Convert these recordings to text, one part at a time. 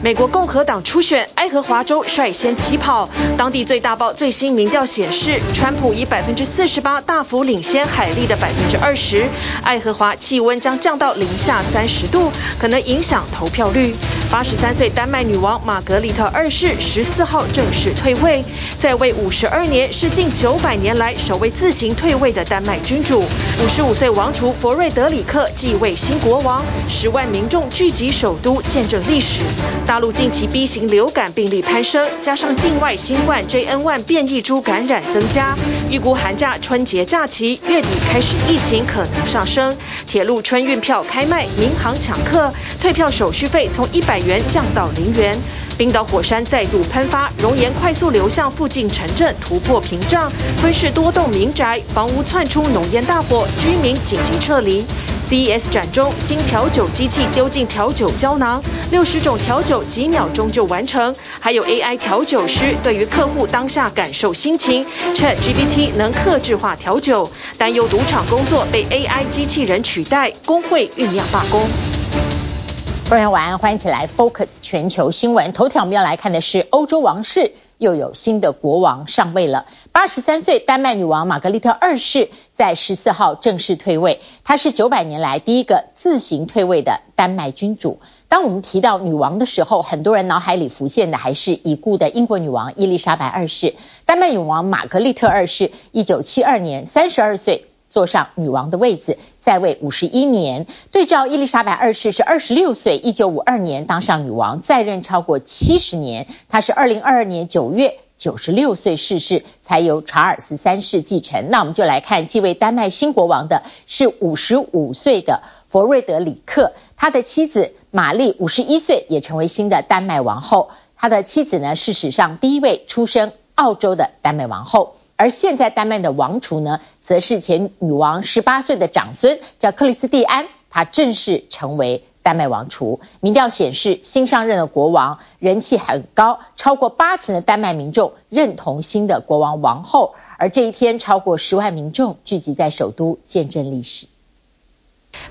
美国共和党初选，爱荷华州率先起跑。当地最大报最新民调显示，川普以百分之四十八大幅领先海莉的百分之二十。爱荷华气温将降到零下三十度，可能影响投票率。八十三岁丹麦女王玛格丽特二世十四号正式退位，在位五十二年，是近九百年来首位自行退位的丹麦君主。五十五岁王储弗瑞德里克继位新国王，十万民众聚集首都，见证历史。大陆近期 B 型流感病例攀升，加上境外新冠 JN.1 变异株感染增加，预估寒假、春节假期月底开始疫情可能上升。铁路春运票开卖，民航抢客，退票手续费从一百元降到零元。冰岛火山再度喷发，熔岩快速流向附近城镇，突破屏障，吞噬多栋民宅，房屋窜出浓烟大火，居民紧急撤离。CES 展中，新调酒机器丢进调酒胶囊，六十种调酒几秒钟就完成。还有 AI 调酒师对于客户当下感受心情，ChatGPT 能客制化调酒。担忧赌场工作被 AI 机器人取代，工会酝酿罢工。各位晚安，欢迎起来 Focus 全球新闻。头条我们要来看的是欧洲王室。又有新的国王上位了。八十三岁丹麦女王玛格丽特二世在十四号正式退位，她是九百年来第一个自行退位的丹麦君主。当我们提到女王的时候，很多人脑海里浮现的还是已故的英国女王伊丽莎白二世。丹麦女王玛格丽特二世一九七二年三十二岁。坐上女王的位子，在位五十一年。对照伊丽莎白二世是二十六岁，一九五二年当上女王，在任超过七十年。她是二零二二年九月九十六岁逝世，才由查尔斯三世继承。那我们就来看继位丹麦新国王的是五十五岁的弗瑞德里克，他的妻子玛丽五十一岁也成为新的丹麦王后。他的妻子呢是史上第一位出生澳洲的丹麦王后。而现在丹麦的王储呢，则是前女王十八岁的长孙，叫克里斯蒂安，他正式成为丹麦王储。民调显示，新上任的国王人气很高，超过八成的丹麦民众认同新的国王王后。而这一天，超过十万民众聚集在首都，见证历史。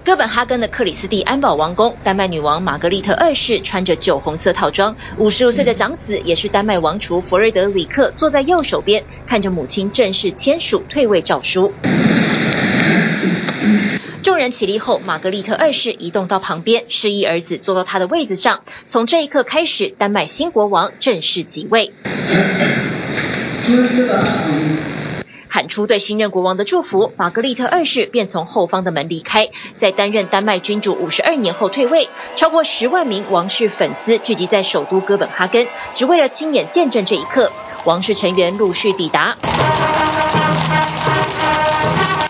哥本哈根的克里斯蒂安堡王宫，丹麦女王玛格丽特二世穿着酒红色套装，五十五岁的长子也是丹麦王储弗瑞德里克坐在右手边，看着母亲正式签署退位诏书。众人起立后，玛格丽特二世移动到旁边，示意儿子坐到他的位子上。从这一刻开始，丹麦新国王正式即位。对新任国王的祝福，玛格丽特二世便从后方的门离开，在担任丹麦君主五十二年后退位。超过十万名王室粉丝聚集在首都哥本哈根，只为了亲眼见证这一刻。王室成员陆续抵达。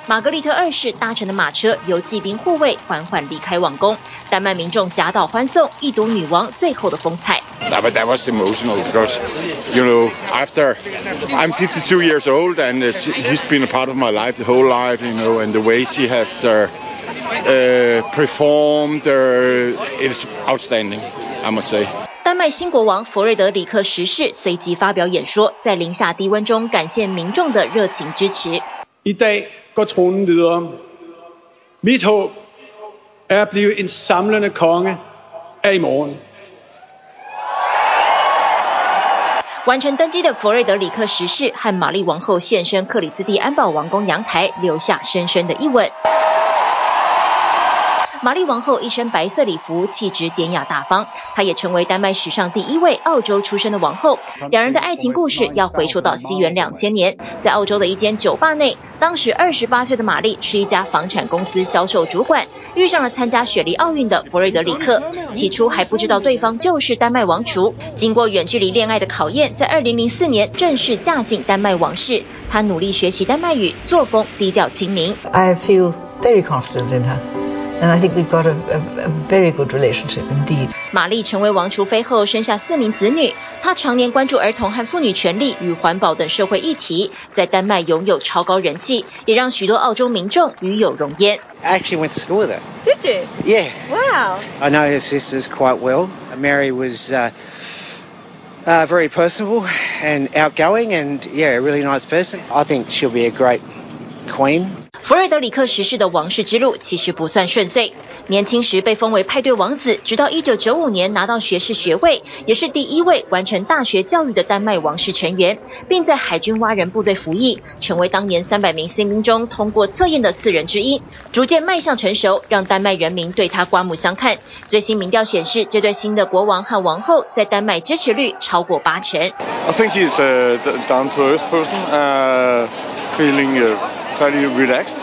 玛格丽特二世搭乘的马车由骑兵护卫缓缓离开王宫，丹麦民众夹道欢送，一睹女王最后的风采。That was emotional because, you know, after I'm 52 years old and he's been a part of my life the whole life, you know, and the way she has performed, it's outstanding, I must say. 丹麦新国王弗瑞德里克十世随即发表演说，在零下低温中感谢民众的热情支持。一代。完成登基的弗瑞德里克十世和玛丽王后现身克里斯蒂安堡王宫阳台，留下深深的一吻。玛丽王后一身白色礼服，气质典雅大方。她也成为丹麦史上第一位澳洲出生的王后。两人的爱情故事要回溯到西元两千年，在澳洲的一间酒吧内，当时二十八岁的玛丽是一家房产公司销售主管，遇上了参加雪梨奥运的弗瑞德里克。起初还不知道对方就是丹麦王储。经过远距离恋爱的考验，在二零零四年正式嫁进丹麦王室。她努力学习丹麦语，作风低调亲民。I feel very confident in her. And I think we've got a, a, a very good relationship indeed. 玛丽成为王储妃后，生下四名子女。她常年关注儿童和妇女权利与环保等社会议题，在丹麦拥有超高人气，也让许多澳洲民众与有荣焉。I actually went to school with her. Did you? Yeah. Wow. I know her sisters quite well. Mary was uh, uh, very personable and outgoing, and yeah, a really nice person. I think she'll be a great queen. 弗瑞德里克十世的王室之路其实不算顺遂。年轻时被封为派对王子，直到一九九五年拿到学士学位，也是第一位完成大学教育的丹麦王室成员，并在海军蛙人部队服役，成为当年三百名新兵中通过测验的四人之一，逐渐迈向成熟，让丹麦人民对他刮目相看。最新民调显示，这对新的国王和王后在丹麦支持率超过八成。I think he's a down-to-earth person, uh, feeling fairly relaxed,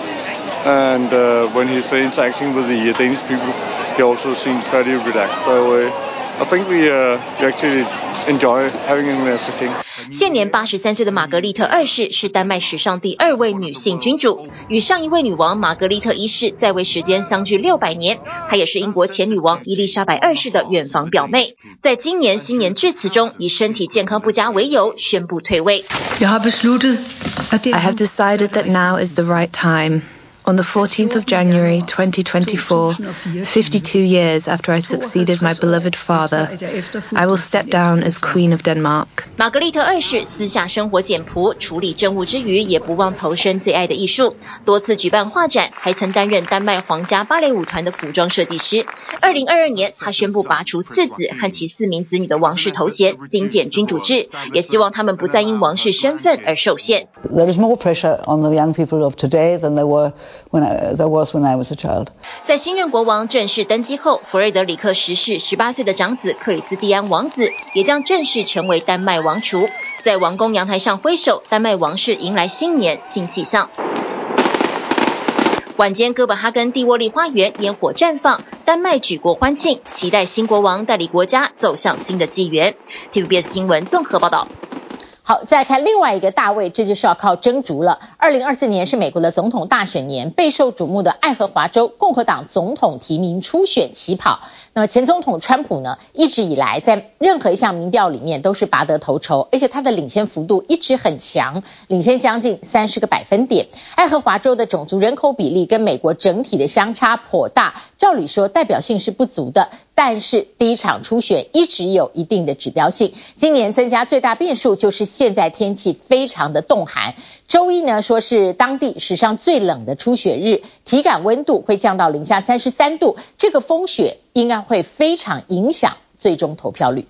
and uh, when he's interacting with the Danish people, he also seems fairly relaxed. So uh, I think we actually enjoy having him as a king. 现年八十三岁的玛格丽特二世是丹麦史上第二位女性君主，与上一位女王玛格丽特一世在位时间相距六百年。她也是英国前女王伊丽莎白二世的远房表妹。在今年新年致辞中，以身体健康不佳为由宣布退位。I have decided that now is the right time. On the 14th of January 2024, 52 years after I succeeded my beloved father, I will step down as Queen of Denmark. 玛格丽特二世私下生活简朴，处理政务之余也不忘投身最爱的艺术，多次举办画展，还曾担任丹麦皇家芭蕾舞团的服装设计师。2022年，他宣布拔除次子和其四名子女的王室头衔，精简君主制，也希望他们不再因王室身份而受限。There is more pressure on the young people of today than there were when I, was when I was a child. 在新任国王正式登基后，弗瑞德里克十世十八岁的长子克里斯蒂安王子也将正式成为丹麦王储。在王宫阳台上挥手，丹麦王室迎来新年新气象。晚间，哥本哈根蒂沃利花园烟火绽放，丹麦举国欢庆，期待新国王带领国家走向新的纪元。TVBS 新闻综合报道。好，再看另外一个大卫，这就是要靠蒸逐了。二零二四年是美国的总统大选年，备受瞩目的爱荷华州共和党总统提名初选起跑。那么前总统川普呢，一直以来在任何一项民调里面都是拔得头筹，而且他的领先幅度一直很强，领先将近三十个百分点。爱荷华州的种族人口比例跟美国整体的相差颇大，照理说代表性是不足的，但是第一场初选一直有一定的指标性。今年增加最大变数就是现在天气非常的冻寒。周一呢，说是当地史上最冷的初雪日，体感温度会降到零下三十三度，这个风雪应该会非常影响最终投票率。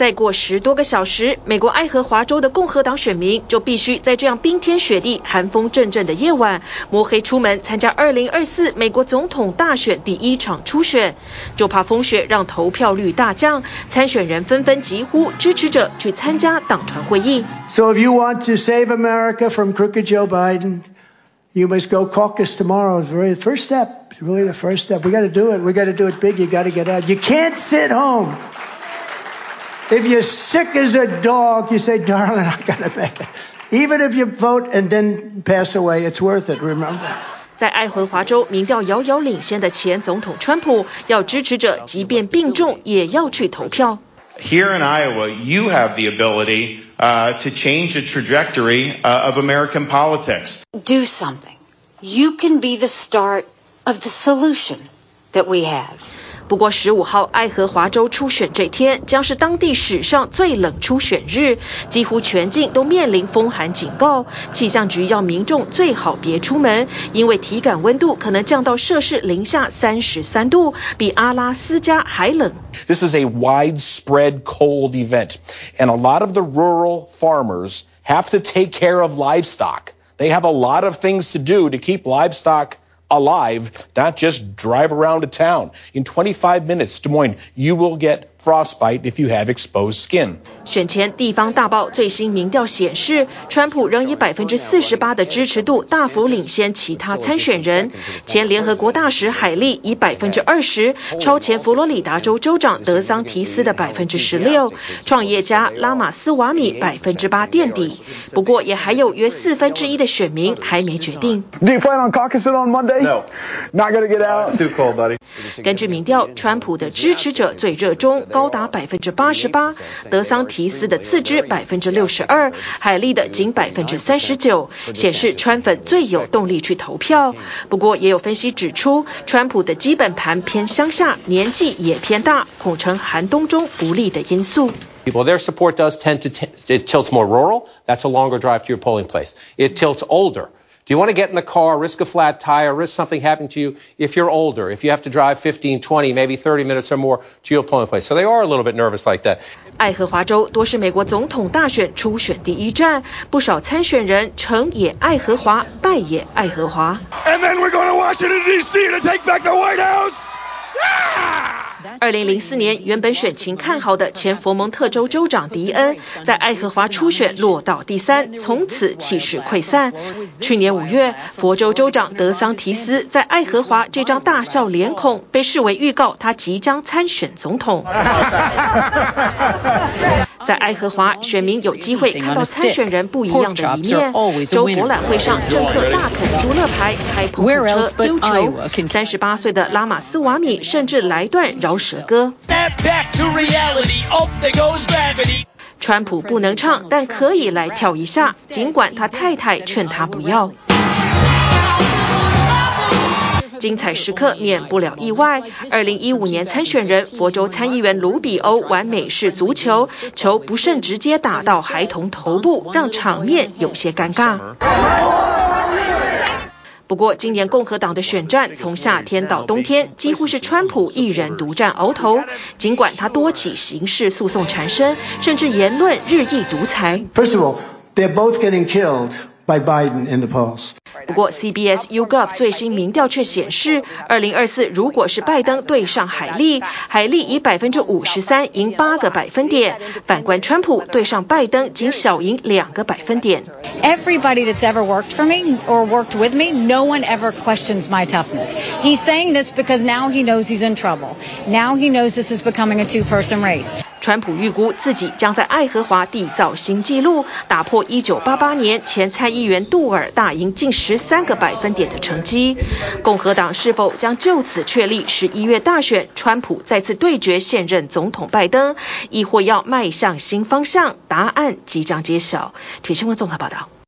再过十多个小时，美国爱荷华州的共和党选民就必须在这样冰天雪地、寒风阵阵的夜晚摸黑出门参加二零二四美国总统大选第一场初选，就怕风雪让投票率大降，参选人纷纷疾呼支持者去参加党团会议。So if you want to save America from crooked Joe Biden, you must go caucus tomorrow. It's really the first step. It's really the first step. We got to do it. We got to do it big. You got to get out. You can't sit home. If you're sick as a dog, you say, darling, I got to make it. Even if you vote and then pass away, it's worth it, remember? 在爱荷华州民调遥遥领先的前总统川普，要支持者即便病重也要去投票。Here in Iowa, you have the ability uh, to change the trajectory uh, of American politics. Do something. You can be the start of the solution that we have. 不过，十五号爱荷华州初选这天将是当地史上最冷初选日，几乎全境都面临风寒警告。气象局要民众最好别出门，因为体感温度可能降到摄氏零下三十三度，比阿拉斯加还冷。This is a widespread cold event, and a lot of the rural farmers have to take care of livestock. They have a lot of things to do to keep livestock alive, not just drive around a town. In 25 minutes, Des Moines, you will get frostbite if you have exposed skin. 选前地方大报最新民调显示，川普仍以百分之四十八的支持度大幅领先其他参选人。前联合国大使海利以百分之二十超前佛罗里达州州长德桑提斯的百分之十六，创业家拉马斯瓦米百分之八垫底。不过，也还有约四分之一的选民还没决定。Do you plan on caucusing on Monday? No, not gonna get out. Too cold, buddy. 根据民调，川普的支持者最热衷。高达百分之八十八，德桑提斯的次之百分之六十二，海利的仅百分之三十九，显示川粉最有动力去投票。不过，也有分析指出，川普的基本盘偏乡下，年纪也偏大，恐成寒冬中不利的因素。People, their support does tend to t it tilts more rural. That's a longer drive to your polling place. It tilts older. Do you want to get in the car, risk a flat tire, risk something happening to you if you're older, if you have to drive 15, 20, maybe 30 minutes or more to your appointment place? So they are a little bit nervous like that. 爱荷华州多是美国总统大选初选第一站，不少参选人成也爱荷华，败也爱荷华。And then we're going to Washington D.C. to take back the White House. Yeah! 二零零四年，原本选情看好的前佛蒙特州州长迪恩，在爱荷华初选落到第三，从此气势溃散。去年五月，佛州州长德桑提斯在爱荷华这张大笑脸孔，被视为预告他即将参选总统。在爱荷华，选民有机会看到参选人不一样的一面。州博览会上，政客大啃猪肋排、开碰碰车、丢球。三十八岁的拉马斯瓦米甚至来段饶舌歌。川普不能唱，但可以来跳一下，尽管他太太劝他不要。精彩时刻免不了意外。二零一五年参选人佛州参议员卢比欧玩美式足球，球不慎直接打到孩童头部，让场面有些尴尬。不过，今年共和党的选战从夏天到冬天，几乎是川普一人独占鳌头。尽管他多起刑事诉讼缠身，甚至言论日益独裁。First of all, they're both getting killed by Biden in the polls. 不过，CBS YouGov 最新民调却显示，二零二四如果是拜登对上海莉，海莉以百分之五十三赢八个百分点；反观川普对上拜登，仅小赢两个百分点。Everybody that's ever worked for me or worked with me, no one ever questions my toughness. He's saying this because now he knows he's in trouble. Now he knows this is becoming a two-person race. 川普预估自己将在爱荷华缔造新纪录，打破1988年前参议员杜尔大赢近13个百分点的成绩。共和党是否将就此确立11月大选，川普再次对决现任总统拜登，亦或要迈向新方向？答案即将揭晓。铁新闻综合报道。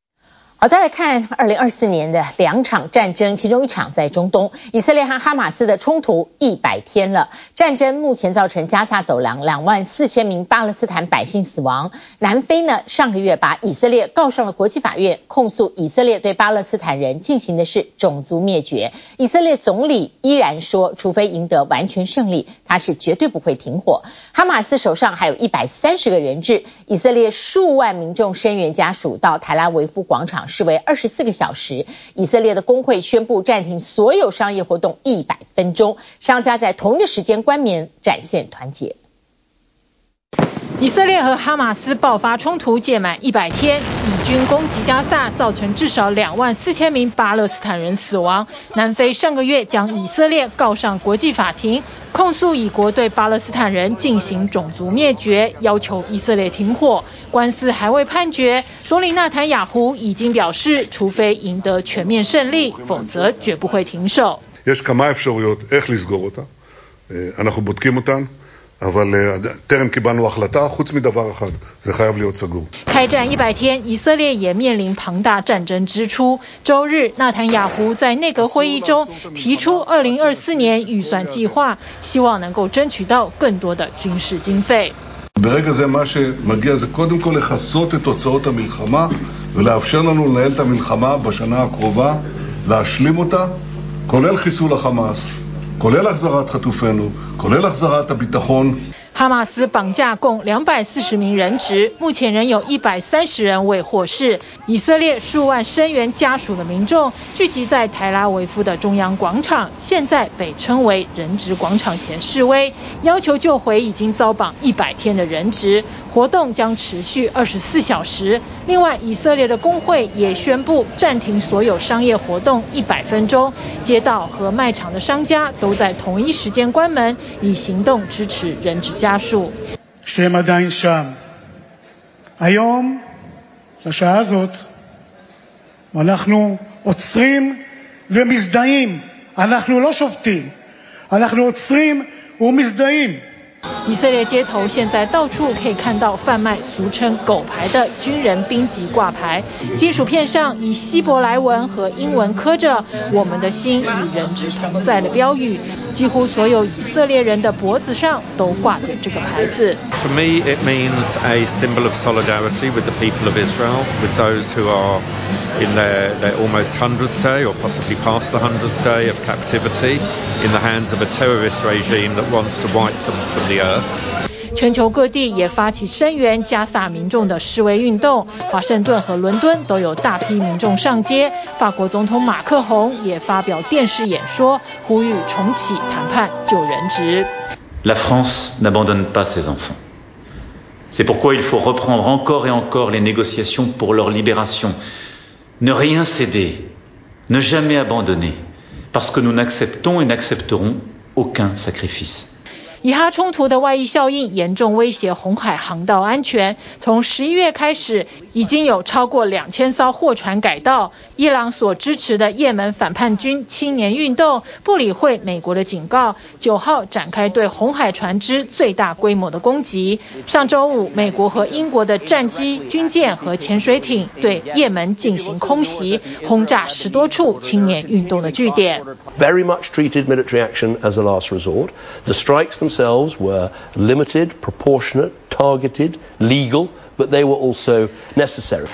好，再来看二零二四年的两场战争，其中一场在中东，以色列和哈马斯的冲突一百天了。战争目前造成加萨走廊两万四千名巴勒斯坦百姓死亡。南非呢，上个月把以色列告上了国际法院，控诉以色列对巴勒斯坦人进行的是种族灭绝。以色列总理依然说，除非赢得完全胜利，他是绝对不会停火。哈马斯手上还有一百三十个人质，以色列数万民众声援家属到台拉维夫广场。视为二十四个小时，以色列的工会宣布暂停所有商业活动一百分钟，商家在同一个时间关门，展现团结。以色列和哈马斯爆发冲突届满一百天，以军攻击加萨，造成至少两万四千名巴勒斯坦人死亡。南非上个月将以色列告上国际法庭。控诉以国对巴勒斯坦人进行种族灭绝，要求以色列停火。官司还未判决，总理纳坦雅胡已经表示，除非赢得全面胜利，否则绝不会停手。开战一百天，以色列也面临庞大战争支出。周日，纳坦雅胡在内阁会议中提出二零二四年预算计划，希望能够争取到更多的军事经费。כולל החזרת חטופינו, כולל החזרת הביטחון. 哈马斯绑架共两百四十名人质，目前仍有一百三十人未获释。以色列数万声援家属的民众聚集在台拉维夫的中央广场，现在被称为人质广场前示威，要求救回已经遭绑一百天的人质。活动将持续二十四小时。另外，以色列的工会也宣布暂停所有商业活动一百分钟，街道和卖场的商家都在同一时间关门，以行动支持人质家属。שהם עדיין שם. היום, בשעה הזאת, אנחנו עוצרים ומזדהים. אנחנו לא שובתים, אנחנו עוצרים ומזדהים. 以色列街头现在到处可以看到贩卖俗称“狗牌”的军人兵籍挂牌，金属片上以希伯来文和英文刻着“我们的心与人质同在”的标语。 几乎所有以色列人的脖子上都挂着这个牌子。For me, it means a symbol of solidarity with the people of Israel, with those who are in their, their almost hundredth day or possibly past the hundredth day of captivity in the hands of a terrorist regime that wants to wipe them from the earth. 全球各地也发起声援加萨民众的示威运动，华盛顿和伦敦都有大批民众上街。法国总统马克宏也发表电视演说，呼吁重启谈判救人质。La France n'abandonne pas ses enfants. C'est pourquoi il faut reprendre encore et encore les négociations pour leur libération. Ne rien céder, ne jamais abandonner, parce que nous n'acceptons et n'accepterons aucun sacrifice. 以哈冲突的外溢效应严重威胁红海航道安全。从十一月开始，已经有超过两千艘货船改道。伊朗所支持的也门反叛军青年运动不理会美国的警告，九号展开对红海船只最大规模的攻击。上周五，美国和英国的战机、军舰和潜水艇对也门进行空袭，轰炸十多处青年运动的据点。Very much treated military action as a last resort. The strikes themselves were limited, proportionate, targeted, legal, but they were also necessary.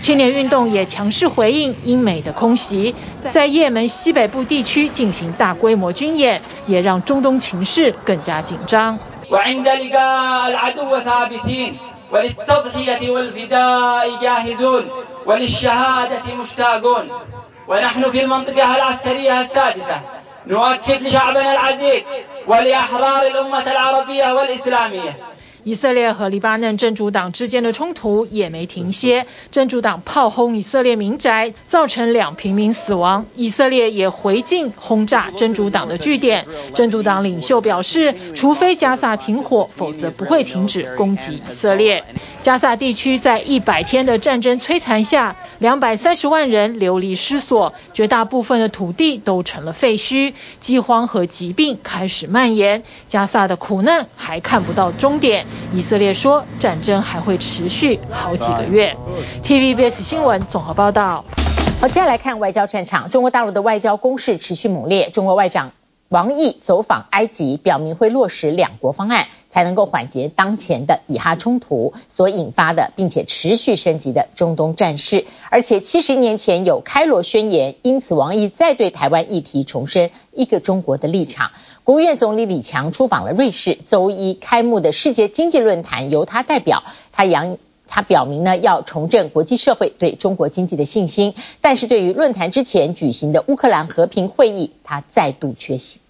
青年运动也强势回应英美的空袭，在也门西北部地区进行大规模军演，也让中东情势更加紧张。以色列和黎巴嫩真主党之间的冲突也没停歇，真主党炮轰以色列民宅，造成两平民死亡。以色列也回敬轰炸真主党的据点。真主党领袖表示，除非加萨停火，否则不会停止攻击以色列。加萨地区在一百天的战争摧残下，两百三十万人流离失所，绝大部分的土地都成了废墟，饥荒和疾病开始蔓延。加萨的苦难还看不到终点。以色列说，战争还会持续好几个月。TVBS 新闻综合报道。好，接下来看外交战场，中国大陆的外交攻势持续猛烈，中国外长。王毅走访埃及，表明会落实两国方案，才能够缓解当前的以哈冲突所引发的，并且持续升级的中东战事。而且七十年前有开罗宣言，因此王毅再对台湾议题重申一个中国的立场。国务院总理李强出访了瑞士，周一开幕的世界经济论坛由他代表，他扬。他表明呢，要重振国际社会对中国经济的信心，但是对于论坛之前举行的乌克兰和平会议，他再度缺席。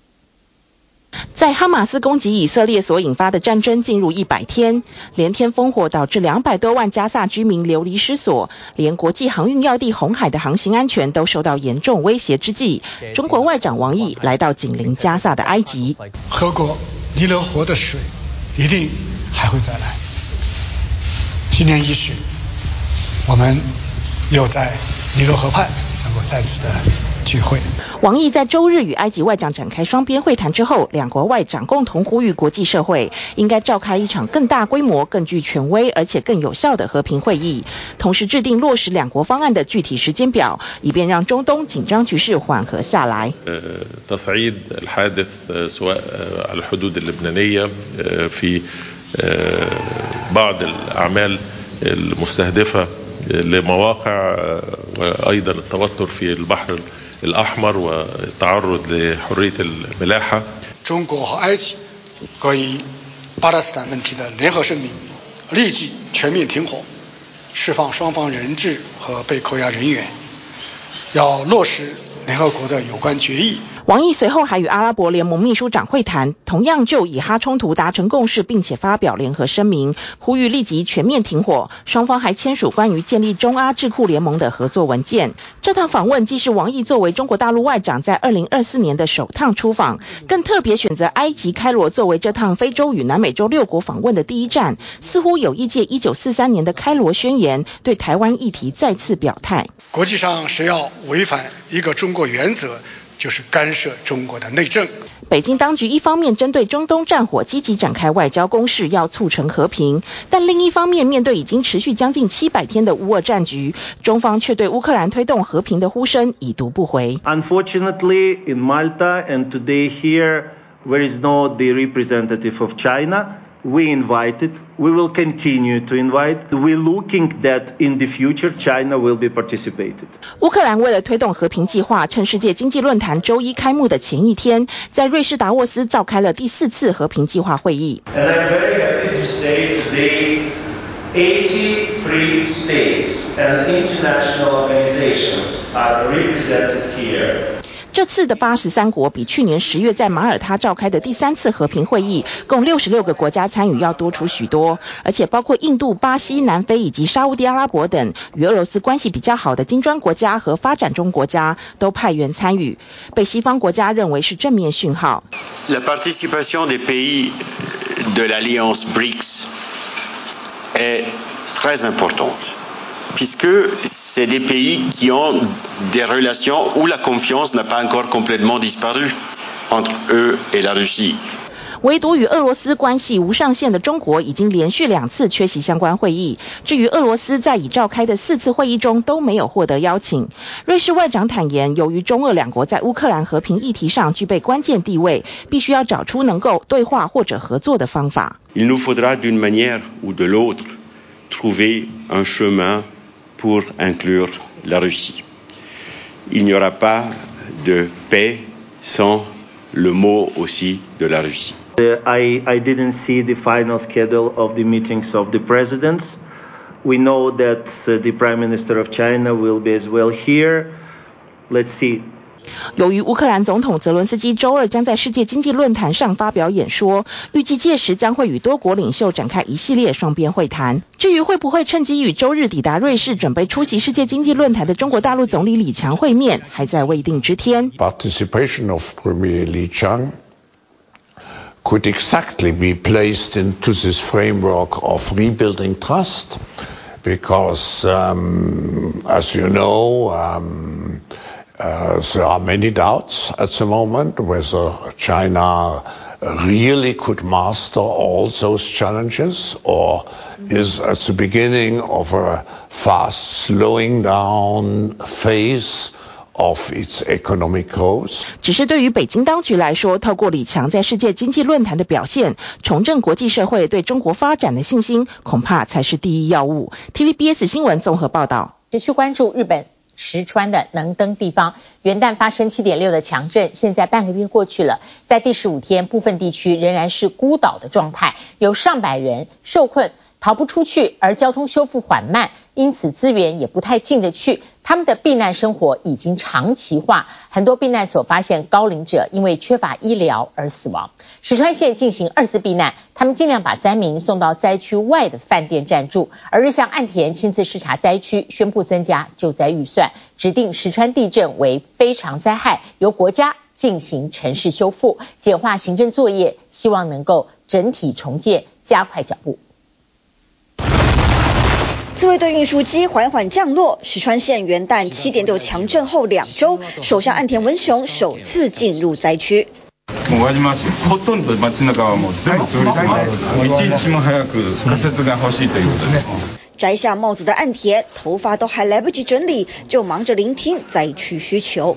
在哈马斯攻击以色列所引发的战争进入一百天，连天烽火导致两百多万加萨居民流离失所，连国际航运要地红海的航行安全都受到严重威胁之际，中国外长王毅来到紧邻加萨的埃及。喝过尼罗河的水，一定还会再来。今年伊始，我们又在尼罗河畔能够再次的聚会。王毅在周日与埃及外长展开双边会谈之后，两国外长共同呼吁国际社会应该召开一场更大规模、更具权威而且更有效的和平会议，同时制定落实两国方案的具体时间表，以便让中东紧张局势缓和下来。呃，بعض الأعمال المستهدفة لمواقع وأيضا التوتر في البحر الأحمر والتعرض لحرية الملاحة。中国和埃及关于巴勒斯坦问题的联合声明，立即全面停火，释放双方人质和被扣押人员，要落实联合国的有关决议。 王毅随后还与阿拉伯联盟秘书长会谈，同样就以哈冲突达成共识，并且发表联合声明，呼吁立即全面停火。双方还签署关于建立中阿智库联盟的合作文件。这趟访问既是王毅作为中国大陆外长在二零二四年的首趟出访，更特别选择埃及开罗作为这趟非洲与南美洲六国访问的第一站，似乎有意借一九四三年的开罗宣言对台湾议题再次表态。国际上谁要违反一个中国原则，就是干涉中国的内政。北京当局一方面针对中东战火积极展开外交攻势，要促成和平，但另一方面面对已经持续将近七百天的乌俄战局，中方却对乌克兰推动和平的呼声已读不回。Unfortunately, in Malta and today here, there is no the representative of China. We invited. We will continue to invite. We're looking that in the future China will be participated. 乌克兰为了推动和平计划，趁世界经济论坛周一开幕的前一天，在瑞士达沃斯召开了第四次和平计划会议。And I'm very happy to say today, 83 states and international organizations are represented here. 这次的八十三国比去年十月在马耳他召开的第三次和平会议，共六十六个国家参与要多出许多，而且包括印度、巴西、南非以及沙乌地阿拉伯等与俄罗斯关系比较好的金砖国家和发展中国家都派员参与，被西方国家认为是正面讯号。La participation des pays de l'alliance BRICS est très importante, puisque C'est des pays qui ont des relations où la confiance n'a pas encore complètement disparu entre eux et la Russie. 唯独与俄罗斯关系无上限的中国已经连续两次缺席相关会议。至于俄罗斯在已召开的四次会议中都没有获得邀请。瑞士外长坦言，由于中俄两国在乌克兰和平议题上具备关键地位，必须要找出能够对话或者合作的方法。Il nous faudra d'une manière ou de l'autre trouver un chemin. Pour inclure la Russie. Il n'y aura pas de paix sans le mot aussi de la Russie. I, I didn't see the final schedule of the meetings of the presidents. We know that uh, the Prime Minister of China will be as well here. Let's see 由于乌克兰总统泽伦斯基周二将在世界经济论坛上发表演说，预计届时将会与多国领袖展开一系列双边会谈。至于会不会趁机与周日抵达瑞士准备出席世界经济论坛的中国大陆总理李强会面，还在未定之天。Participation of Premier Li Qiang could exactly be placed into this framework of rebuilding trust, because, um, as you know, um, there are many doubts at the moment whether China really could master all those challenges or is at the beginning of a fast slowing down phase of its economic growth. 只是对于北京当局来说，透过李强在世界经济论坛的表现，重振国际社会对中国发展的信心，恐怕才是第一要务。TVBS 新闻综合报道。持续关注日本。石川的能登地方元旦发生七点六的强震，现在半个月过去了，在第十五天，部分地区仍然是孤岛的状态，有上百人受困。逃不出去，而交通修复缓慢，因此资源也不太进得去。他们的避难生活已经长期化，很多避难所发现高龄者因为缺乏医疗而死亡。石川县进行二次避难，他们尽量把灾民送到灾区外的饭店暂住。而日向岸田亲自视察灾区，宣布增加救灾预算，指定石川地震为非常灾害，由国家进行城市修复，简化行政作业，希望能够整体重建加快脚步。自卫队运输机缓缓降落，石川县元旦七点六强震后两周，首相岸田文雄首次进入灾区。摘下帽子的岸田，头发都还来不及整理，就忙着聆听灾区需求。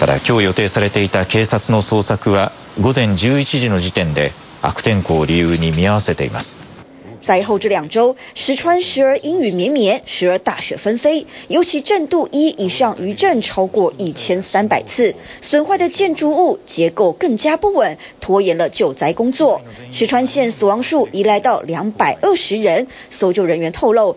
ただ今日予定されていた警察の捜索は午前11时の时点で悪天候を理由に见合わせています。 灾后这两周，石川时而阴雨绵绵，时而大雪纷飞，尤其震度一以上余震超过一千三百次，损坏的建筑物结构更加不稳，拖延了救灾工作。石川县死亡数已来到两百二十人，搜救人员透露，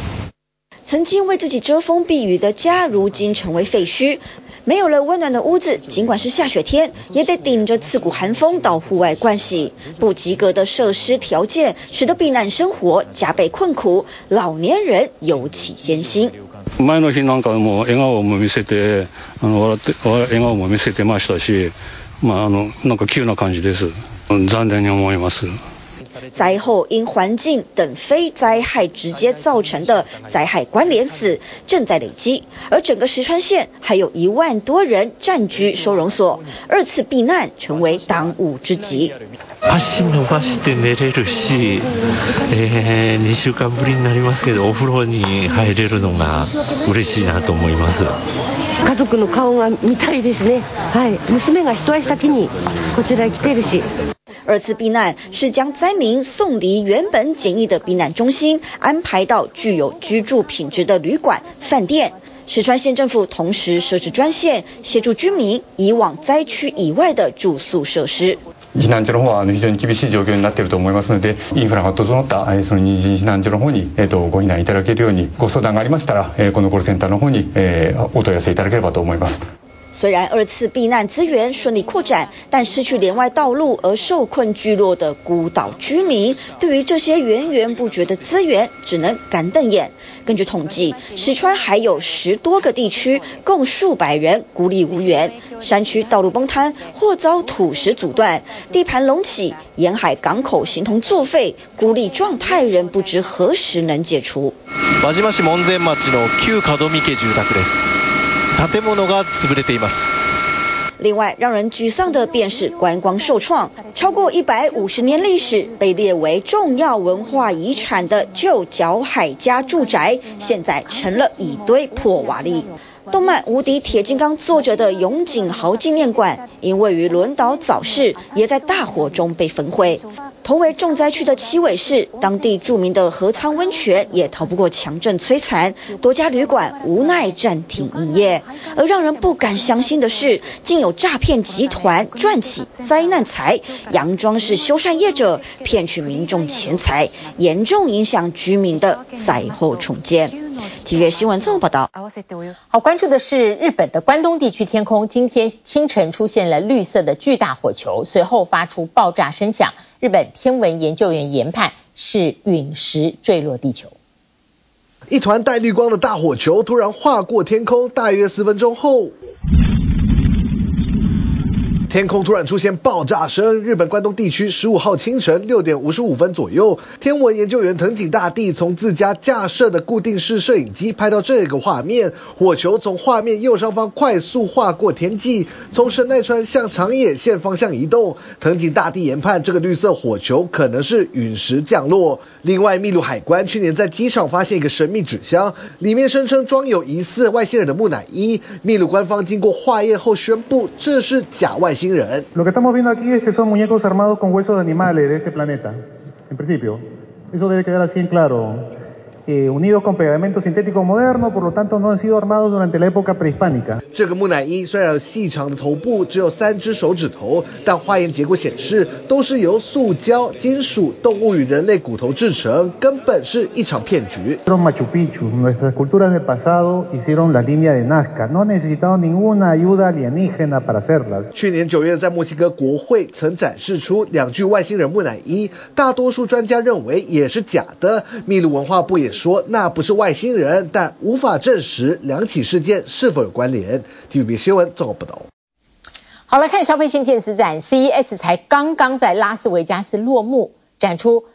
曾经为自己遮风避雨的家，如今成为废墟。没有了温暖的屋子，尽管是下雪天，也得顶着刺骨寒风到户外盥洗。不及格的设施条件，使得避难生活加倍困苦，老年人尤其艰辛。前の日なんかも笑颜も见せて、あの笑って笑颜も见せてましたし、まああのなんか急な感じです。残念に思います。 灾后因环境等非灾害直接造成的灾害关联死正在累积，而整个石川县还有一万多人暂居收容所，二次避难成为当务之急。足伸ばして寝れるし、えー、2周间ぶりになりますけど、お风吕に入れるのが嬉しいなと思います。家族の颜が见たいですね。はい、娘が一足先にこちら来てるし。 二次避难是将灾民送离原本简易的避难中心，安排到具有居住品质的旅馆、饭店。石川县政府同时设置专线，协助居民移往灾区以外的住宿设施。避难所の方は非常に厳しい状况になっていると思いますので、インフラが整ったその二次避难所の方にえっとご避难いただけるようにご相谈がありましたら、このコールセンターの方にえお问い合わせいただければと思います。 虽然二次避难资源顺利扩展，但失去连外道路而受困聚落的孤岛居民，对于这些源源不绝的资源，只能干瞪眼。根据统计，石川还有十多个地区，共数百人孤立无援。山区道路崩塌或遭土石阻断，地盘隆起，沿海港口形同作废，孤立状态仍不知何时能解除。轮岛市门前町の旧门见家住宅です。 建物が溃れています。另外，让人沮丧的便是观光受创，超过一百五十年历史，被列为重要文化遗产的旧角海家住宅，现在成了一堆破瓦礫。 动漫《无敌铁金刚》作者的永井豪纪念馆，因位于轮岛早市，也在大火中被焚毁。同为重灾区的七尾市，当地著名的河仓温泉也逃不过强震摧残，多家旅馆无奈暂停营业。而让人不敢相信的是，竟有诈骗集团赚起灾难财，佯装是修缮业者，骗取民众钱财，严重影响居民的灾后重建。体育新闻综合报道。好，关注的是日本的关东地区天空，今天清晨出现了绿色的巨大火球，随后发出爆炸声响。日本天文研究员研判是陨石坠落地球。一团带绿光的大火球突然划过天空，大约四分钟后。天空突然出现爆炸声，日本关东地区十五号清晨六点五十五分左右，天文研究员藤井大地从自家架设的固定式摄影机拍到这个画面，火球从画面右上方快速划过天际，从神奈川向长野县方向移动。藤井大地研判，这个绿色火球可能是陨石降落。另外，秘鲁海关去年在机场发现一个神秘纸箱，里面声称装有疑似外星人的木乃伊，秘鲁官方经过化验后宣布这是假外星人。Lo que estamos viendo aquí es que son muñecos armados con huesos de animales de este planeta, en principio. Eso debe quedar así en claro. Eh, unidos con pegamento sintético moderno, por lo tanto no han sido armados durante la época prehispánica。这个木乃伊虽然有细长的头部，只有三只手指头，但化验结果显示都是由塑胶、金属、动物与人类骨头制成，根本是一场骗局。Machu Picchu, nuestras culturas del pasado hicieron la línea de Nazca, no necesitaron ninguna ayuda alienígena para hacerlas。去年九月在墨西哥国会曾展示出两具外星人木乃伊，大多数专家认为也是假的。秘鲁文化部也 说那不是外星人，但无法证实两起事件是否有关联。TVB 新闻做不到。好，了看消费性电子展，CES 才刚刚在拉斯维加斯落幕，展出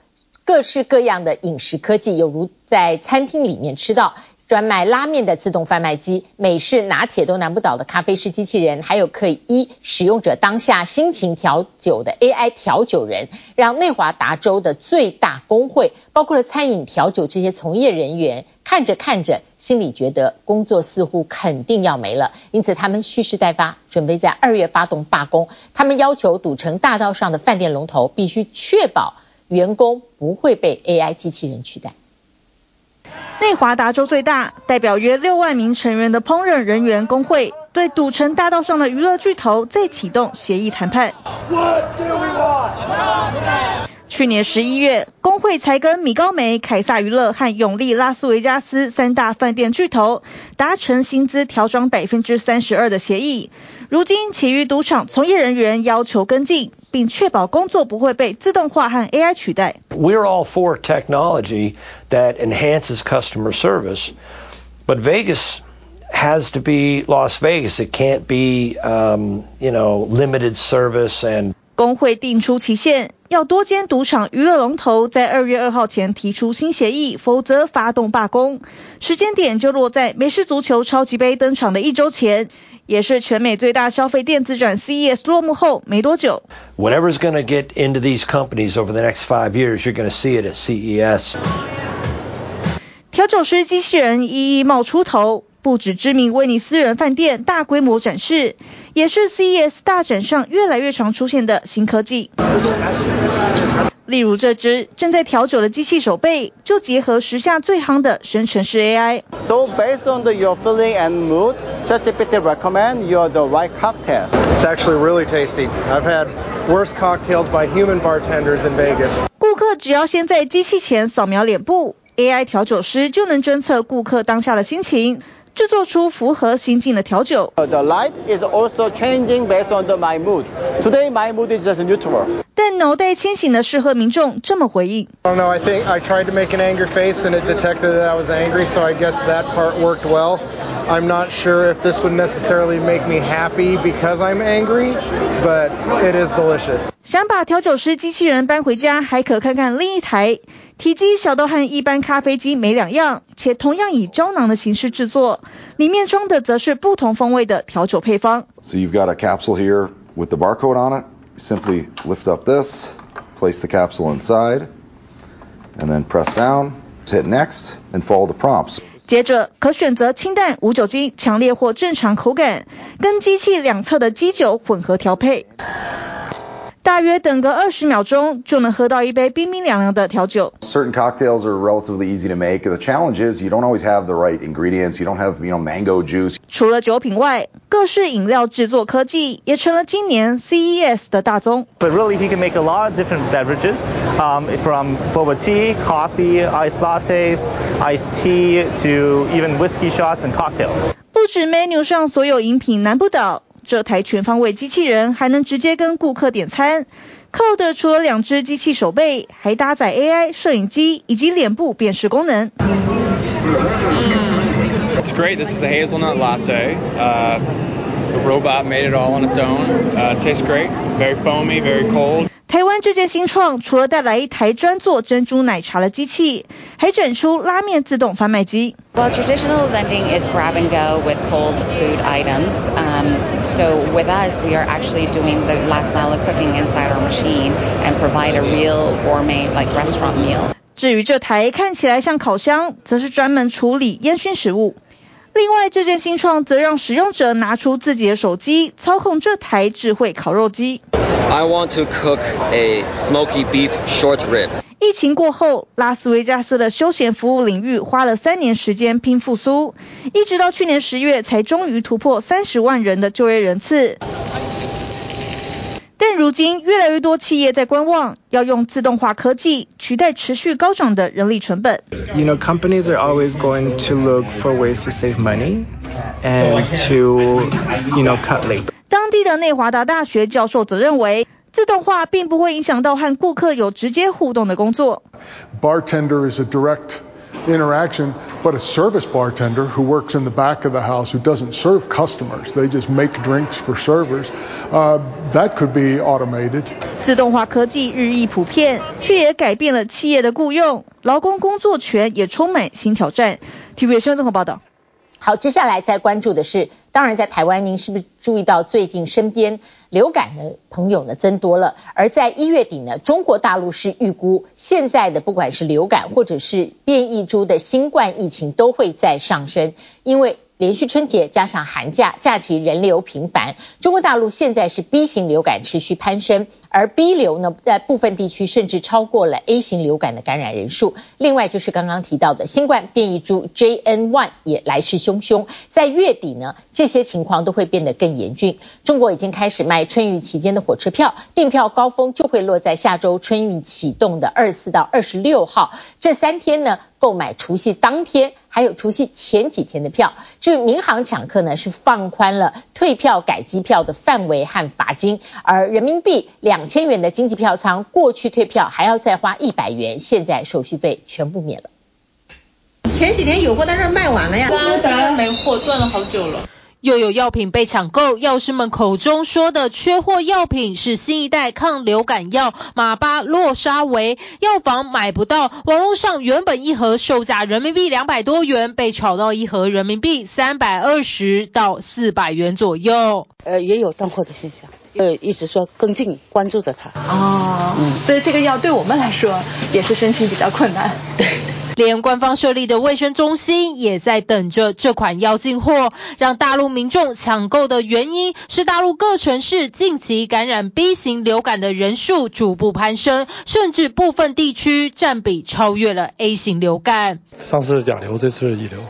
各式各样的饮食科技，有如在餐厅里面吃到。专卖拉面的自动贩卖机，美式拿铁都难不倒的咖啡师机器人，还有可以依使用者当下心情调酒的 AI 调酒人，让内华达州的最大工会，包括了餐饮调酒这些从业人员，看着看着，心里觉得工作似乎肯定要没了，因此他们蓄势待发，准备在二月发动罢工。他们要求赌城大道上的饭店龙头必须确保员工不会被 AI 机器人取代。内华达州最大、代表约六万名成员的烹饪人员工会，对赌城大道上的娱乐巨头再启动协议谈判。去年十一月，工会才跟米高梅、凯撒娱乐和永利拉斯维加斯三大饭店巨头达成薪资调涨百分之三十二的协议。如今，其余赌场从业人员要求跟进，并确保工作不会被自动化和 AI 取代。We're all for technology that enhances customer service, but Vegas has to be Las Vegas. It can't be, um, you know, limited service and 工会定出期限，要多间赌场娱乐龙头在二月二号前提出新协议，否则发动罢工。时间点就落在美式足球超级杯登场的一周前， 也是全美最大消费电子展 CES 落幕后没多久。Whatever's going to get into these companies over the next five years, you're going to see it at CES. 调酒师机器人一一冒出头。不止知名威尼斯人饭店大规模展示，也是 CES 大展上越来越常出现的新科技。例如这只正在调酒的机器手背，就结合时下最夯的生成式 AI。So based on the your feeling and mood, ChatGPT recommend you the right cocktail. It's actually really tasty. I've had worse cocktails by human bartenders in Vegas. 顾客只要先在机器前扫描脸部，AI 调酒师就能侦测顾客当下的心情。制作出符合心境的调酒。The light is also changing based on the my mood. Today my mood is just neutral. 但脑袋清醒的适合民众这么回应。Oh no, I think I tried to make an angry face and it detected that I was angry, so I guess that part worked well. I'm not sure if this would necessarily make me happy because I'm angry, but it is delicious. 想把调酒师机器人搬回家，还可看看另一台。体积小到和一般咖啡机没两样，且同样以胶囊的形式制作，里面装的则是不同风味的调酒配方。So you've got a capsule here with the barcode on it. Simply lift up this, place the capsule inside, and then press down, hit next, and follow the prompts. 接着可选择清淡、无酒精、强烈或正常口感，跟机器两侧的基酒混合调配。大约等个二十秒钟，就能喝到一杯冰冰凉凉的调酒。Certain cocktails are relatively easy to make. The challenge is you don't always have the right ingredients. You don't have, you know, mango juice. 除了酒品外，各式饮料制作科技也成了今年 CES 的大宗。But really, he can make a lot of different beverages, um, from boba tea, coffee, iced lattes, iced tea, to even whiskey shots and cocktails. 不止 menu 上所有饮品难不倒。这台全方位机器人还能直接跟顾客点餐，靠的除了两只机器手背，还搭载 AI 摄影机以及脸部辨识功能。It's great. This is a hazelnut latte. Uh, the robot made it all on its own. Uh, it tastes great. Very foamy, very cold. 台湾这件新创除了带来一台专做珍珠奶茶的机器，还展出拉面自动贩卖机。Well, traditional vending is grab and go with cold food items. Um, so with us, we are actually doing the last mile of cooking inside our machine and provide a real gourmet like restaurant meal. 至于这台看起来像烤箱，则是专门处理烟熏食物。另外，这件新创则让使用者拿出自己的手机，操控这台智慧烤肉机。I want to cook a smoky beef short rib. 疫情过后，拉斯维加斯的休闲服务领域花了三年时间拼复苏，一直到去年十月才终于突破三十万人的就业人次。但如今，越来越多企业在观望，要用自动化科技取代持续高涨的人力成本。You know, companies are always going to look for ways to save money and to, you know, cut labor. 当地的内华达大学教授则认为，自动化并不会影响到和顾客有直接互动的工作。Bartender is a direct interaction, but a service bartender who works in the back of the house who doesn't serve customers, they just make drinks for servers, uh, that could be automated. 自动化科技日益普遍，却也改变了企业的雇用，劳工工作权也充满新挑战。TVB 新闻综合报道。 好，接下来再关注的是，当然在台湾，您是不是注意到最近身边流感的朋友呢增多了？而在一月底呢，中国大陆是预估现在的不管是流感或者是变异株的新冠疫情都会在上升，因为。连续春节加上寒假，假期人流频繁，中国大陆现在是 B 型流感持续攀升，而 B 流呢，在部分地区甚至超过了 A 型流感的感染人数。另外就是刚刚提到的新冠变异株 JN.1 也来势汹汹，在月底呢，这些情况都会变得更严峻。中国已经开始卖春运期间的火车票，订票高峰就会落在下周春运启动的二四到二十六号，这三天呢，购买除夕当天。还有除夕前几天的票，至于民航抢客呢，是放宽了退票改机票的范围和罚金，而人民币两千元的经济票舱，过去退票还要再花一百元，现在手续费全部免了。前几天有货，但是卖完了呀，现在没货，断了好久了。又有药品被抢购，药师们口中说的缺货药品是新一代抗流感药马巴洛沙韦，药房买不到。网络上原本一盒售价人民币两百多元，被炒到一盒人民币三百二十到四百元左右。呃，也有断货的现象，呃，一直说跟进关注着它。哦，嗯，所以这个药对我们来说也是申请比较困难。对。连官方设立的卫生中心也在等着这款药进货，让大陆民众抢购的原因是大陆各城市近期感染 B 型流感的人数逐步攀升，甚至部分地区占比超越了 A 型流感。上次是甲流，这次是乙流。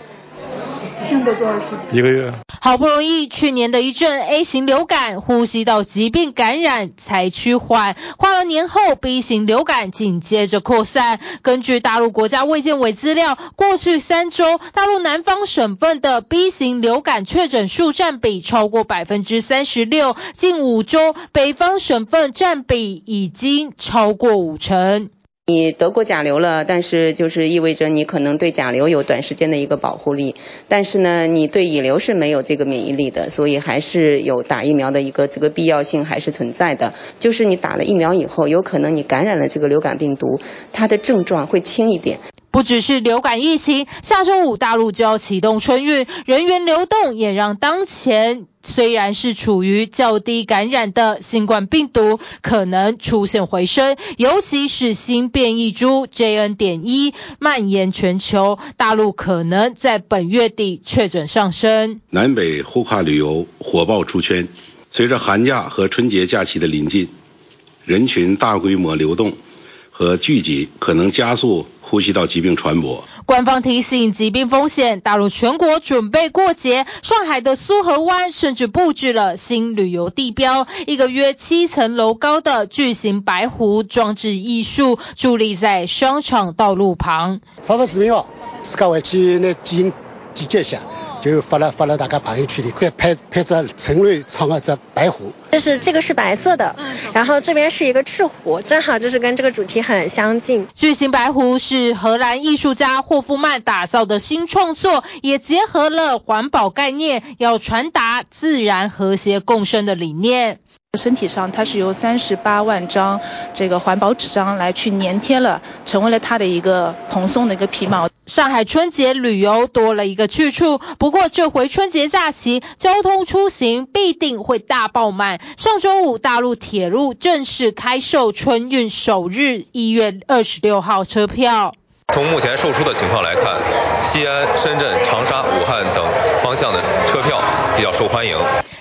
相隔多少时间？一个月。好不容易去年的一阵 A 型流感呼吸道疾病感染才趋缓，跨了年后 B 型流感紧接着扩散。根据大陆国家卫健委资料，过去三周大陆南方省份的 B 型流感确诊数占比超过百分之三十六，近五周北方省份占比已经超过五成。你得过甲流了，但是就是意味着你可能对甲流有短时间的一个保护力，但是呢，你对乙流是没有这个免疫力的，所以还是有打疫苗的一个这个必要性还是存在的。就是你打了疫苗以后，有可能你感染了这个流感病毒，它的症状会轻一点。不只是流感疫情，下周五大陆就要启动春运，人员流动也让当前虽然是处于较低感染的新冠病毒可能出现回升，尤其是新变异株 JN 点一蔓延全球，大陆可能在本月底确诊上升。南北互跨旅游火爆出圈，随着寒假和春节假期的临近，人群大规模流动和聚集可能加速。呼吸道疾病传播。官方提醒疾病风险，大陆全国准备过节，上海的苏河湾甚至布置了新旅游地标，一个约七层楼高的巨型白狐装置艺术伫立在商场道路旁。发发视频哦，自家回去那进行集结一下。就发了发了大家朋友圈里，可以拍拍着陈瑞唱的这白狐，就是这个是白色的，然后这边是一个赤狐，正好就是跟这个主题很相近。巨型白狐是荷兰艺术家霍夫曼打造的新创作，也结合了环保概念，要传达自然和谐共生的理念。身体上，它是由三十八万张这个环保纸张来去粘贴了，成为了它的一个蓬松的一个皮毛。上海春节旅游多了一个去处，不过这回春节假期交通出行必定会大爆满。上周五，大陆铁路正式开售春运首日一月二十六号车票。从目前售出的情况来看，西安、深圳、长沙、武汉等方向的比较受欢迎。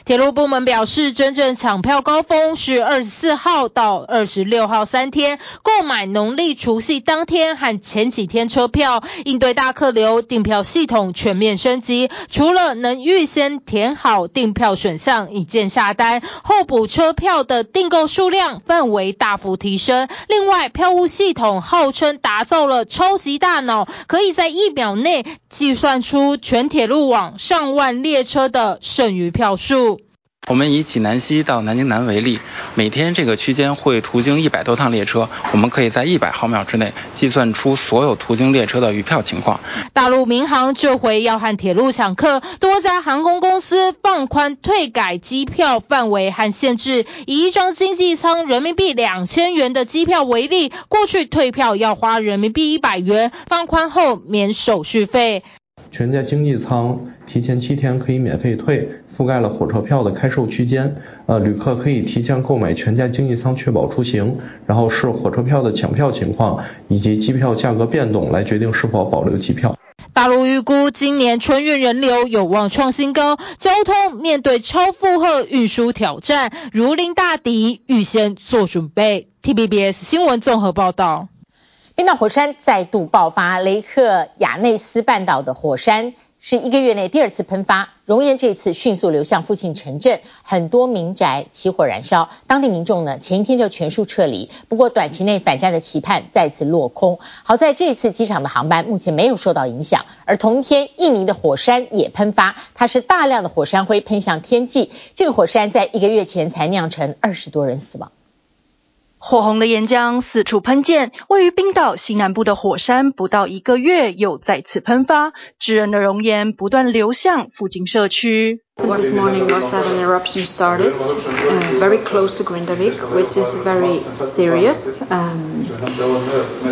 铁路部门表示，真正抢票高峰是二十四号到二十六号三天，购买农历除夕当天和前几天车票，应对大客流，订票系统全面升级。除了能预先填好订票选项，一键下单，候补车票的订购数量范围大幅提升。另外，票务系统号称打造了超级大脑，可以在一秒内计算出全铁路网上万列车的剩余票数。我们以济南西到南京南为例，每天这个区间会途经一百多趟列车，我们可以在一百毫秒之内计算出所有途经列车的余票情况。大陆民航这回要和铁路抢客，多家航空公司放宽退改机票范围和限制，以一张经济舱人民币两千元的机票为例，过去退票要花人民币一百元，放宽后免手续费。全价经济舱提前七天可以免费退，覆盖了火车票的开售区间。呃，旅客可以提前购买全价经济舱，确保出行，然后视火车票的抢票情况以及机票价格变动来决定是否保留机票。大陆预估今年春运人流有望创新高，交通面对超负荷运输挑战，如临大敌，预先做准备。T B B S 新闻综合报道。冰岛火山再度爆发，雷克雅内斯半岛的火山是一个月内第二次喷发，熔岩这次迅速流向附近城镇，很多民宅起火燃烧，当地民众呢前一天就全数撤离，不过短期内返家的期盼再次落空。好在这次机场的航班目前没有受到影响，而同一天印尼的火山也喷发，它是大量的火山灰喷向天际，这个火山在一个月前才酿成二十多人死亡。火红的岩浆四处喷溅，位于冰岛西南部的火山不到一个月又再次喷发，炙人的熔岩不断流向附近社区。This morning was that an eruption started uh, very close to Grindavik, which is very serious. Um,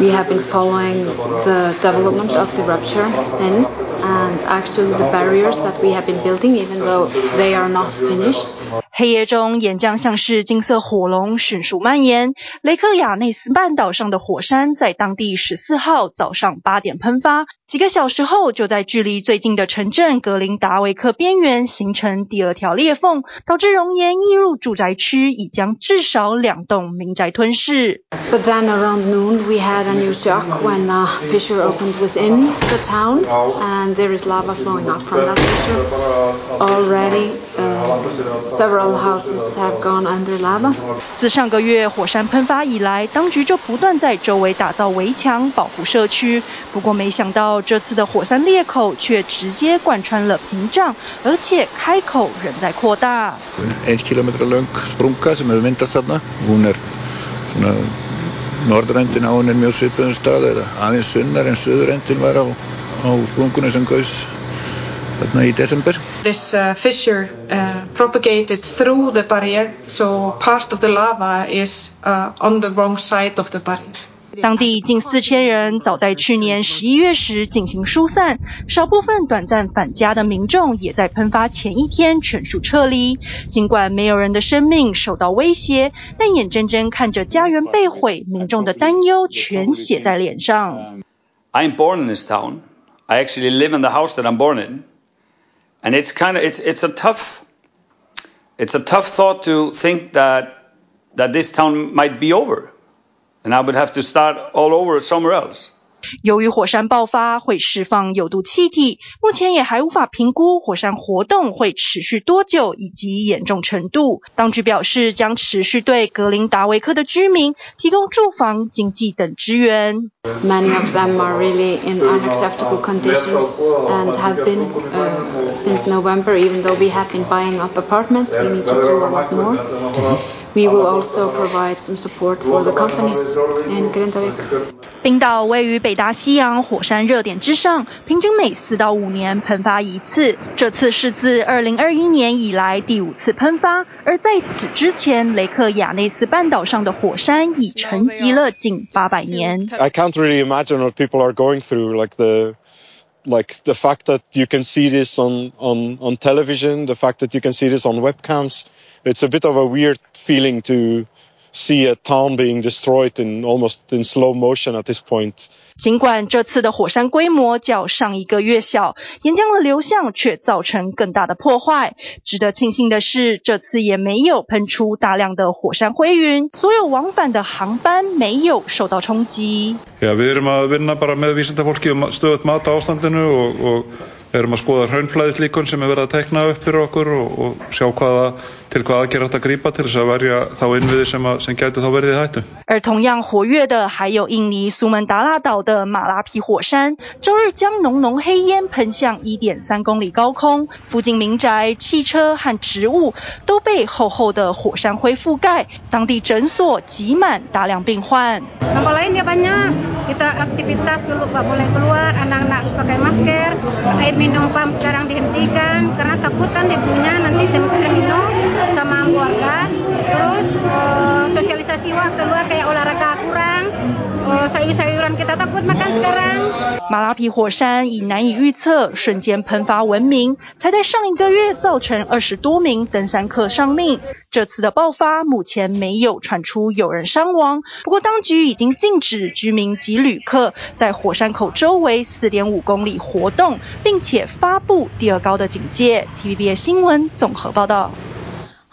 we have been following the development of the rupture since, and actually the barriers that we have been building, even though they are not finished. 黑夜中，岩浆像是金色火龙迅速蔓延。雷克雅内斯半岛上的火山在当地十四号早上八点喷发，几个小时后就在距离最近的城镇格林达维克边缘形成第二条裂缝，导致熔岩溢入住宅区，已将至少两栋民宅吞噬。But then around noon, we had a new shock when a fissure opened within the town, and there is lava flowing up from that fissure. Already, uh, several houses have gone under lava. 自上个月火山喷发以来，当局就不断在周围打造围墙保护社区。不过，没想到这次的火山裂口却直接贯穿了屏障，而且开口仍在扩大。1 kílómetra löng sprunga sem hefur myndast þarna. Hún er svona norðurendin á henni er mjög svipuðum stað eða aðeins sunnar en suðurendin var á, á sprungunni sem gaus þarna í desember. This uh, fissure uh, propagated through the barrier, so part of the lava is uh, on the wrong side of the barrier. 当地近四千人早在去年十一月时进行疏散，少部分短暂返家的民众也在喷发前一天全数撤离。尽管没有人的生命受到威胁，但眼睁睁看着家园被毁，民众的担忧全写在脸上。I'm born in this town. I actually live in the house that I'm born in, and it's kind of it's it's a tough it's a tough thought to think that that this town might be over. And I would have to start all over somewhere else. 由于火山爆发会释放有毒气体，目前也还无法评估火山活动会持续多久以及严重程度。当局表示将持续对格林达维克的居民提供住房、经济等支援。Many of them are really in unacceptable conditions and have been uh, since November. Even though we have been buying up apartments, we need to do a lot more. We will also provide some support for the companies in Grindavik. 冰岛位于北大西洋火山热点之上，平均每四到五年喷发一次。这次是自2021年以来第五次喷发，而在此之前，雷克雅内斯半岛上的火山已沉寂了近八百年。I can't really imagine what people are going through, like the like the fact that you can see this on on on television, the fact that you can see this on webcams. It's a bit of a weird feeling to see a town being destroyed in almost in slow motion at this point. 尽管这次的火山规模较上一个月小，岩浆的流向却造成更大的破坏。值得庆幸的是，这次也没有喷出大量的火山灰云，所有往返的航班没有受到冲击。Ja, við erum að vinna bara með vísindafólki um stöðugt mat á ástandinu og, og erum að skoða hraunflæðislíkun sem er verið að tekna upp fyrir okkur og, og sjá hvaða, til hvað aðgerða þetta grípa til þess að verja þá innviði sem, að, sem gætu þá verið í hættu. 而同样活跃的还有印尼苏门答腊岛的马拉皮火山，周日将浓浓黑烟喷向一点三公里高空，附近民宅、汽车和植物都被厚厚的火山灰覆盖，当地诊所挤满大量病患。Dampak lain ya banyak, kita aktivitas nggak boleh keluar, anak-anak harus pakai masker, air minum pam sekarang dihentikan karena takut kan debunya nanti terminum sama warga. Terus uh, sosialisasi wah keluar kayak olahraga kurang, uh, sayur-sayuran kita takut makan sekarang. 马拉皮火山以难以预测、瞬间喷发闻名，才在上一个月造成二十多名登山客丧命。这次的爆发目前没有传出有人伤亡，不过当局已经禁止居民及旅客在火山口周围四点五公里活动，并且发布第二高的警戒。TVB 新闻综合报道。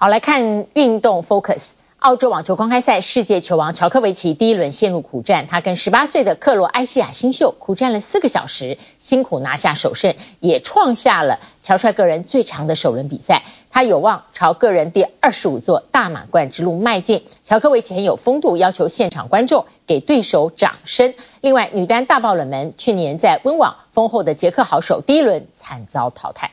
好，来看运动 Focus。澳洲网球公开赛世界球王乔科维奇第一轮陷入苦战，他跟十八岁的克罗埃西亚新秀苦战了四个小时，辛苦拿下首胜，也创下了乔帅个人最长的首轮比赛。他有望朝个人第二十五座大满贯之路迈进。乔科维奇很有风度，要求现场观众给对手掌声。另外，女单大爆冷门，去年在温网封后的捷克好手第一轮惨遭淘汰。